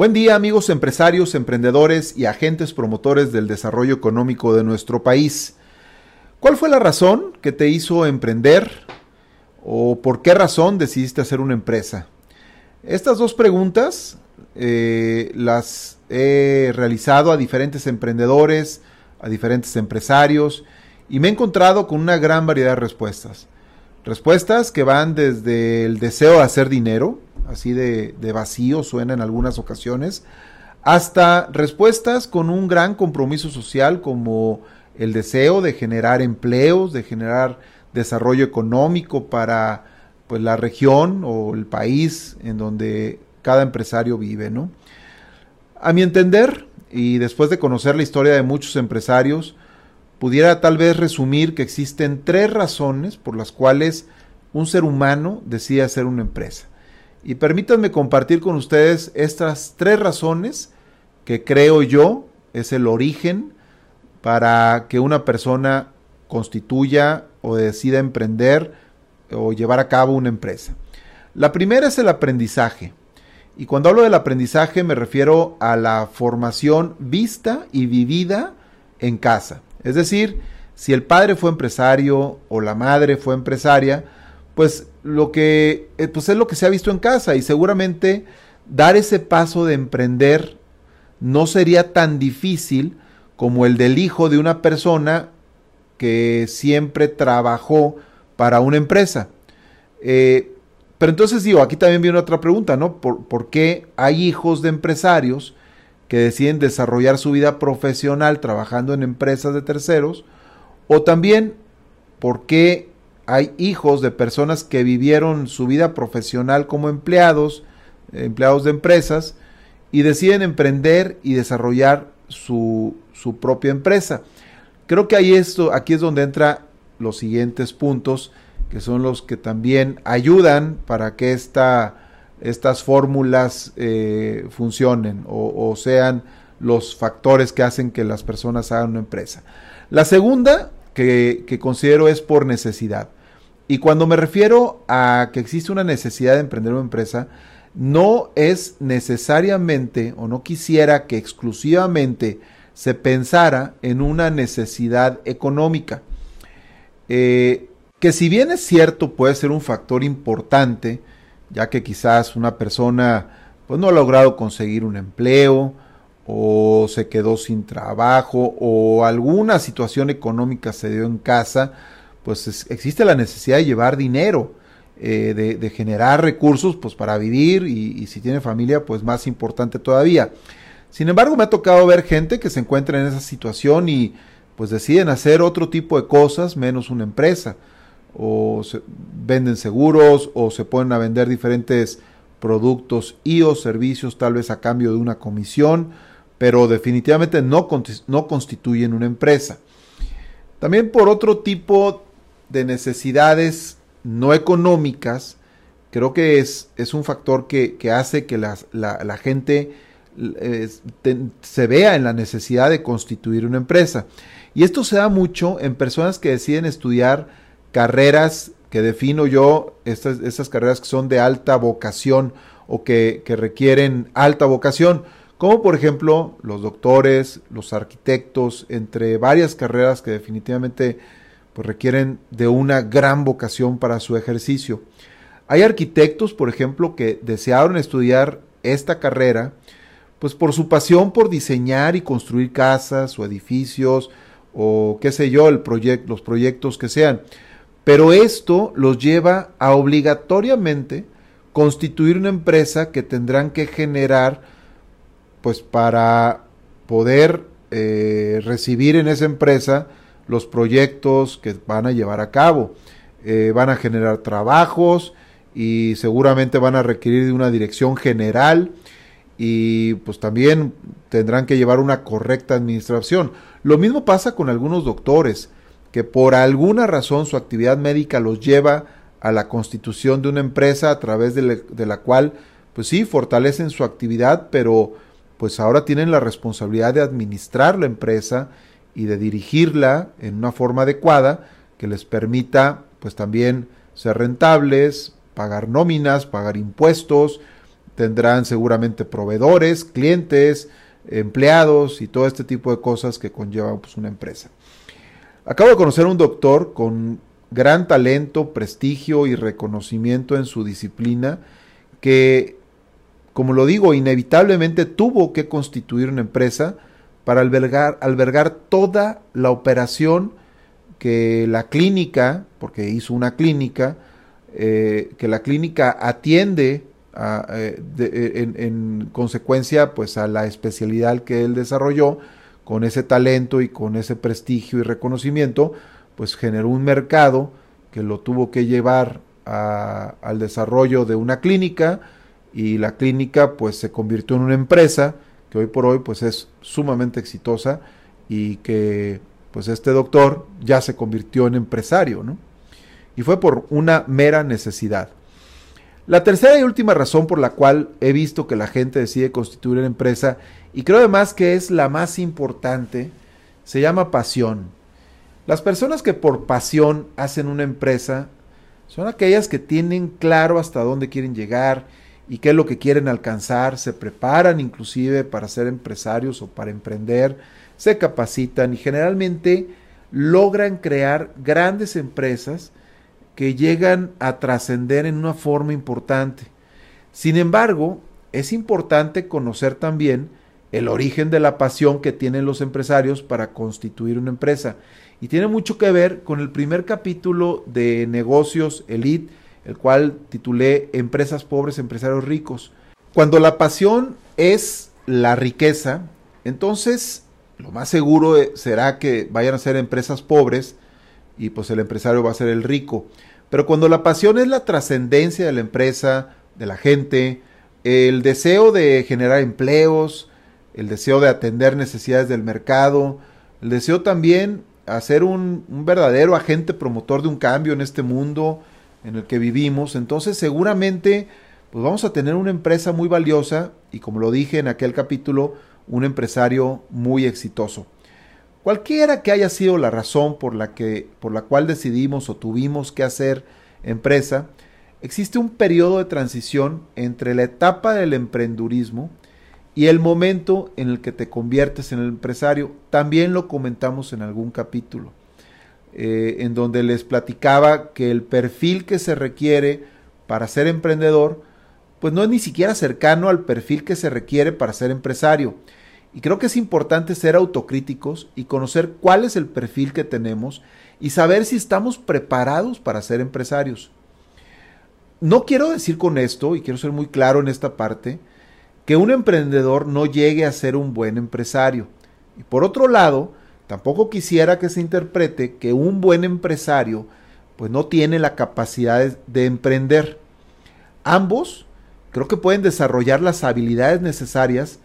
Buen día amigos empresarios, emprendedores y agentes promotores del desarrollo económico de nuestro país. ¿Cuál fue la razón que te hizo emprender o por qué razón decidiste hacer una empresa? Estas dos preguntas eh, las he realizado a diferentes emprendedores, a diferentes empresarios y me he encontrado con una gran variedad de respuestas. Respuestas que van desde el deseo de hacer dinero, así de, vacío suena en algunas ocasiones, hasta respuestas con un gran compromiso social como el deseo de generar empleos, de generar desarrollo económico para pues la región o el país en donde cada empresario vive, ¿no? A mi entender, y después de conocer la historia de muchos empresarios, pudiera tal vez resumir que existen tres razones por las cuales un ser humano decide hacer una empresa. Y permítanme compartir con ustedes estas tres razones que creo yo es el origen para que una persona constituya o decida emprender o llevar a cabo una empresa. La primera es el aprendizaje. Y cuando hablo del aprendizaje me refiero a la formación vista y vivida en casa. Es decir, si el padre fue empresario o la madre fue empresaria, pues lo que eh, pues es lo que se ha visto en casa y seguramente dar ese paso de emprender no sería tan difícil como el del hijo de una persona que siempre trabajó para una empresa. Eh, pero entonces digo, aquí también viene otra pregunta, ¿no? ¿Por, ¿Por, qué hay hijos de empresarios que deciden desarrollar su vida profesional trabajando en empresas de terceros? O también, ¿por qué hay hijos de personas que vivieron su vida profesional como empleados, empleados de empresas, y deciden emprender y desarrollar su, su propia empresa. Creo que ahí esto, aquí es donde entra los siguientes puntos, que son los que también ayudan para que esta, estas fórmulas eh, funcionen o, sean los factores que hacen que las personas hagan una empresa. La segunda que, que, considero es por necesidad. Y cuando me refiero a que existe una necesidad de emprender una empresa, no es necesariamente o no quisiera que exclusivamente se pensara en una necesidad económica. Eh, que si bien es cierto puede ser un factor importante, ya que quizás una persona pues no ha logrado conseguir un empleo o se quedó sin trabajo o alguna situación económica se dio en casa, pues existe la necesidad de llevar dinero, eh, de, generar recursos pues para vivir y, si tiene familia pues más importante todavía. Sin embargo me ha tocado ver gente que se encuentra en esa situación y pues deciden hacer otro tipo de cosas menos una empresa o venden seguros o se ponen a vender diferentes productos y o servicios tal vez a cambio de una comisión, pero definitivamente no, no constituyen una empresa. También por otro tipo de necesidades no económicas, creo que es, es un factor que, hace que la, gente se vea en la necesidad de constituir una empresa. Y esto se da mucho en personas que deciden estudiar carreras que defino yo, estas, estas carreras que son de alta vocación o que, que requieren alta vocación, como por ejemplo los doctores, los arquitectos, entre varias carreras que definitivamente pues requieren de una gran vocación para su ejercicio. Hay arquitectos, por ejemplo, que desearon estudiar esta carrera, pues por su pasión por diseñar y construir casas o edificios o qué sé yo, el los proyectos que sean. Pero esto los lleva a obligatoriamente constituir una empresa que tendrán que generar pues para poder eh, recibir en esa empresa los proyectos que van a llevar a cabo. Eh, van a generar trabajos y seguramente van a requerir de una dirección general y pues también tendrán que llevar una correcta administración. Lo mismo pasa con algunos doctores que por alguna razón su actividad médica los lleva a la constitución de una empresa a través de, la cual pues sí fortalecen su actividad, pero pues ahora tienen la responsabilidad de administrar la empresa y de dirigirla en una forma adecuada que les permita pues también ser rentables, pagar nóminas, pagar impuestos, tendrán seguramente proveedores, clientes, empleados y todo este tipo de cosas que conlleva pues, una empresa. Acabo de conocer a un doctor con gran talento, prestigio y reconocimiento en su disciplina que como lo digo, inevitablemente tuvo que constituir una empresa para albergar, toda la operación que la clínica, porque hizo una clínica, eh, que la clínica atiende eh, en, en, consecuencia pues a la especialidad que él desarrolló, con ese talento y con ese prestigio y reconocimiento, pues generó un mercado que lo tuvo que llevar a, al desarrollo de una clínica, y la clínica pues se convirtió en una empresa que hoy por hoy pues es sumamente exitosa y que pues este doctor ya se convirtió en empresario, ¿no? Y fue por una mera necesidad. La tercera y última razón por la cual he visto que la gente decide constituir una empresa, y creo además que es la más importante, se llama pasión. Las personas que por pasión hacen una empresa son aquellas que tienen claro hasta dónde quieren llegar, y qué es lo que quieren alcanzar, se preparan inclusive para ser empresarios o para emprender, se capacitan y generalmente logran crear grandes empresas que llegan a trascender en una forma importante. Sin embargo, es importante conocer también el origen de la pasión que tienen los empresarios para constituir una empresa. Y tiene mucho que ver con el primer capítulo de Negocios Elite el cual titulé Empresas pobres, empresarios ricos. Cuando la pasión es la riqueza, entonces lo más seguro eh, será que vayan a ser empresas pobres y pues el empresario va a ser el rico. Pero cuando la pasión es la trascendencia de la empresa, de la gente, el deseo de generar empleos, el deseo de atender necesidades del mercado, el deseo también hacer un, un verdadero agente promotor de un cambio en este mundo, en el que vivimos, entonces seguramente pues vamos a tener una empresa muy valiosa y como lo dije en aquel capítulo, un empresario muy exitoso. Cualquiera que haya sido la razón por la, que, por la cual decidimos o tuvimos que hacer empresa, existe un periodo de transición entre la etapa del emprendurismo y el momento en el que te conviertes en el empresario. También lo comentamos en algún capítulo. Eh, en donde les platicaba que el perfil que se requiere para ser emprendedor, pues no es ni siquiera cercano al perfil que se requiere para ser empresario. Y creo que es importante ser autocríticos y conocer cuál es el perfil que tenemos y saber si estamos preparados para ser empresarios. No quiero decir con esto, y quiero ser muy claro en esta parte, que un emprendedor no llegue a ser un buen empresario. Y por otro lado, Tampoco quisiera que se interprete que un buen empresario pues no tiene la capacidad de emprender. Ambos creo que pueden desarrollar las habilidades necesarias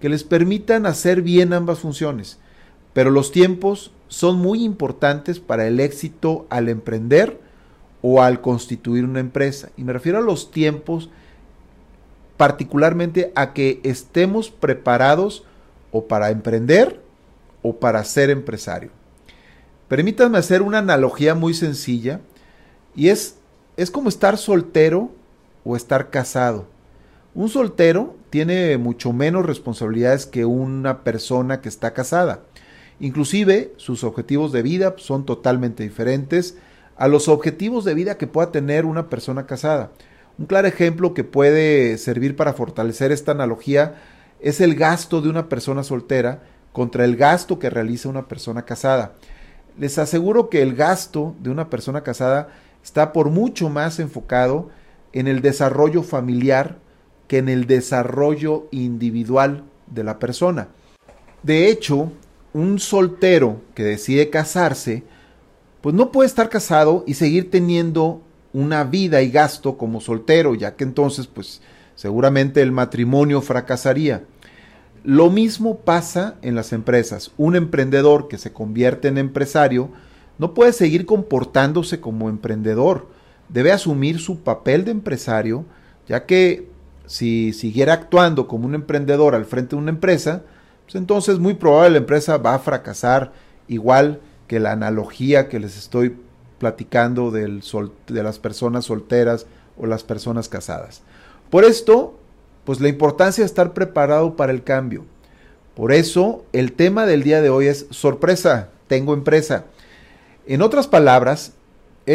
que les permitan hacer bien ambas funciones, pero los tiempos son muy importantes para el éxito al emprender o al constituir una empresa. Y me refiero a los tiempos particularmente a que estemos preparados o para emprender o para ser empresario. Permítanme hacer una analogía muy sencilla y es, es como estar soltero o estar casado. Un soltero tiene mucho menos responsabilidades que una persona que está casada. Inclusive sus objetivos de vida son totalmente diferentes a los objetivos de vida que pueda tener una persona casada. Un claro ejemplo que puede servir para fortalecer esta analogía es el gasto de una persona soltera contra el gasto que realiza una persona casada. Les aseguro que el gasto de una persona casada está por mucho más enfocado en el desarrollo familiar que en el desarrollo individual de la persona. De hecho, un soltero que decide casarse, pues no puede estar casado y seguir teniendo una vida y gasto como soltero, ya que entonces pues seguramente el matrimonio fracasaría. Lo mismo pasa en las empresas. Un emprendedor que se convierte en empresario no puede seguir comportándose como emprendedor. Debe asumir su papel de empresario, ya que si siguiera actuando como un emprendedor al frente de una empresa, pues entonces muy probable la empresa va a fracasar igual que la analogía que les estoy platicando del de las personas solteras o las personas casadas. Por esto, pues la importancia de estar preparado para el cambio. Por eso, el tema del día de hoy es sorpresa, tengo empresa. En otras palabras,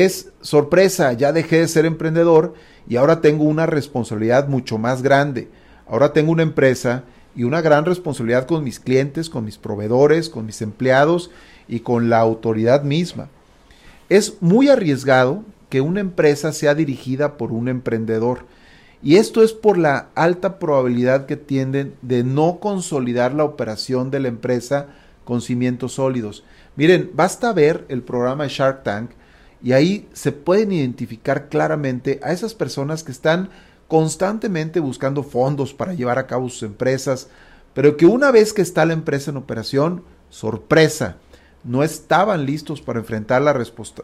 es sorpresa, ya dejé de ser emprendedor y ahora tengo una responsabilidad mucho más grande. Ahora tengo una empresa y una gran responsabilidad con mis clientes, con mis proveedores, con mis empleados y con la autoridad misma. Es muy arriesgado que una empresa sea dirigida por un emprendedor. Y esto es por la alta probabilidad que tienden de no consolidar la operación de la empresa con cimientos sólidos. Miren, basta ver el programa Shark Tank y ahí se pueden identificar claramente a esas personas que están constantemente buscando fondos para llevar a cabo sus empresas, pero que una vez que está la empresa en operación, sorpresa, no estaban listos para enfrentar la,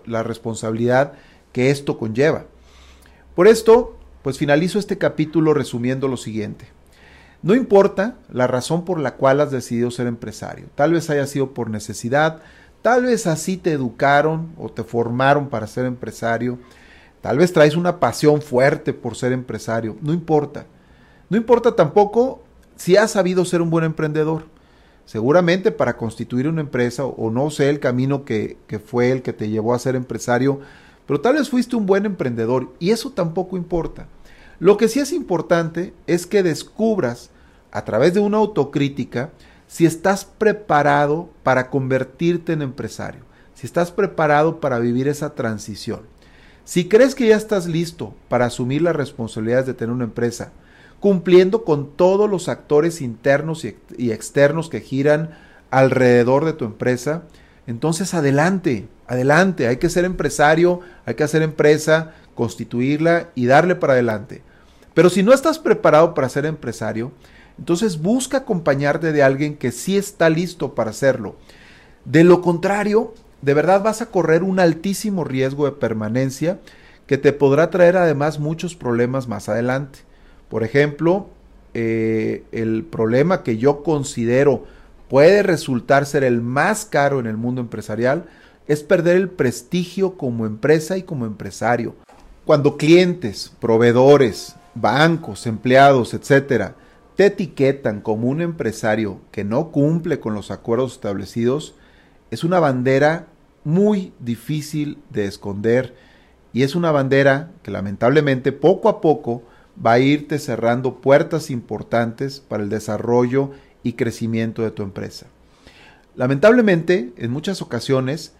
la responsabilidad que esto conlleva. Por esto, pues finalizo este capítulo resumiendo lo siguiente. No importa la razón por la cual has decidido ser empresario. Tal vez haya sido por necesidad, tal vez así te educaron o te formaron para ser empresario. Tal vez traes una pasión fuerte por ser empresario. No importa. No importa tampoco si has sabido ser un buen emprendedor. Seguramente para constituir una empresa, o no sé el camino que, fue el que te llevó a ser empresario, pero tal vez fuiste un buen emprendedor y eso tampoco importa. Lo que sí es importante es que descubras a través de una autocrítica si estás preparado para convertirte en empresario, si estás preparado para vivir esa transición. Si crees que ya estás listo para asumir las responsabilidades de tener una empresa, cumpliendo con todos los actores internos y, externos que giran alrededor de tu empresa, entonces adelante, adelante, hay que ser empresario, hay que hacer empresa, constituirla y darle para adelante. Pero si no estás preparado para ser empresario, entonces busca acompañarte de alguien que sí está listo para hacerlo. De lo contrario, de verdad vas a correr un altísimo riesgo de permanencia que te podrá traer además muchos problemas más adelante. Por ejemplo, eh, el problema que yo considero puede resultar ser el más caro en el mundo empresarial es perder el prestigio como empresa y como empresario. Cuando clientes, proveedores, bancos, empleados, etcétera, te etiquetan como un empresario que no cumple con los acuerdos establecidos, es una bandera muy difícil de esconder y es una bandera que lamentablemente poco a poco va a irte cerrando puertas importantes para el desarrollo y crecimiento de tu empresa. Lamentablemente, en muchas ocasiones,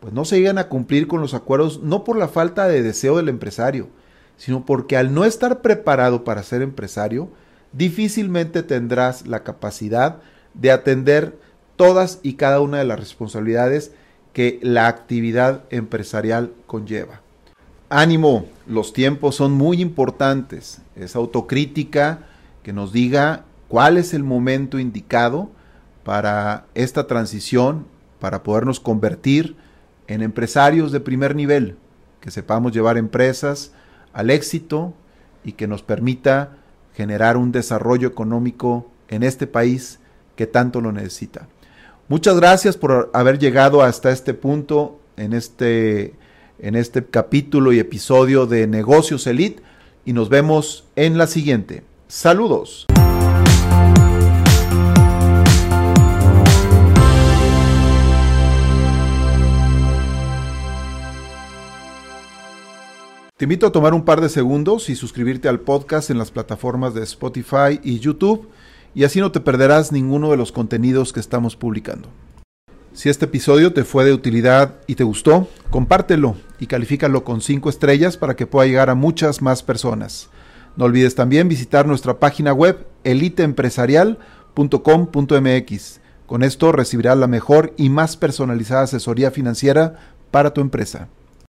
pues no se llegan a cumplir con los acuerdos no por la falta de deseo del empresario, sino porque al no estar preparado para ser empresario, difícilmente tendrás la capacidad de atender todas y cada una de las responsabilidades que la actividad empresarial conlleva. Ánimo, los tiempos son muy importantes. Es autocrítica que nos diga cuál es el momento indicado para esta transición, para podernos convertir en empresarios de primer nivel, que sepamos llevar empresas al éxito y que nos permita generar un desarrollo económico en este país que tanto lo necesita. Muchas gracias por haber llegado hasta este punto en este, en este capítulo y episodio de Negocios Elite y nos vemos en la siguiente. Saludos. Te invito a tomar un par de segundos y suscribirte al podcast en las plataformas de Spotify y YouTube y así no te perderás ninguno de los contenidos que estamos publicando. Si este episodio te fue de utilidad y te gustó, compártelo y califícalo con 5 estrellas para que pueda llegar a muchas más personas. No olvides también visitar nuestra página web eliteempresarial.com.mx Con esto recibirás la mejor y más personalizada asesoría financiera para tu empresa.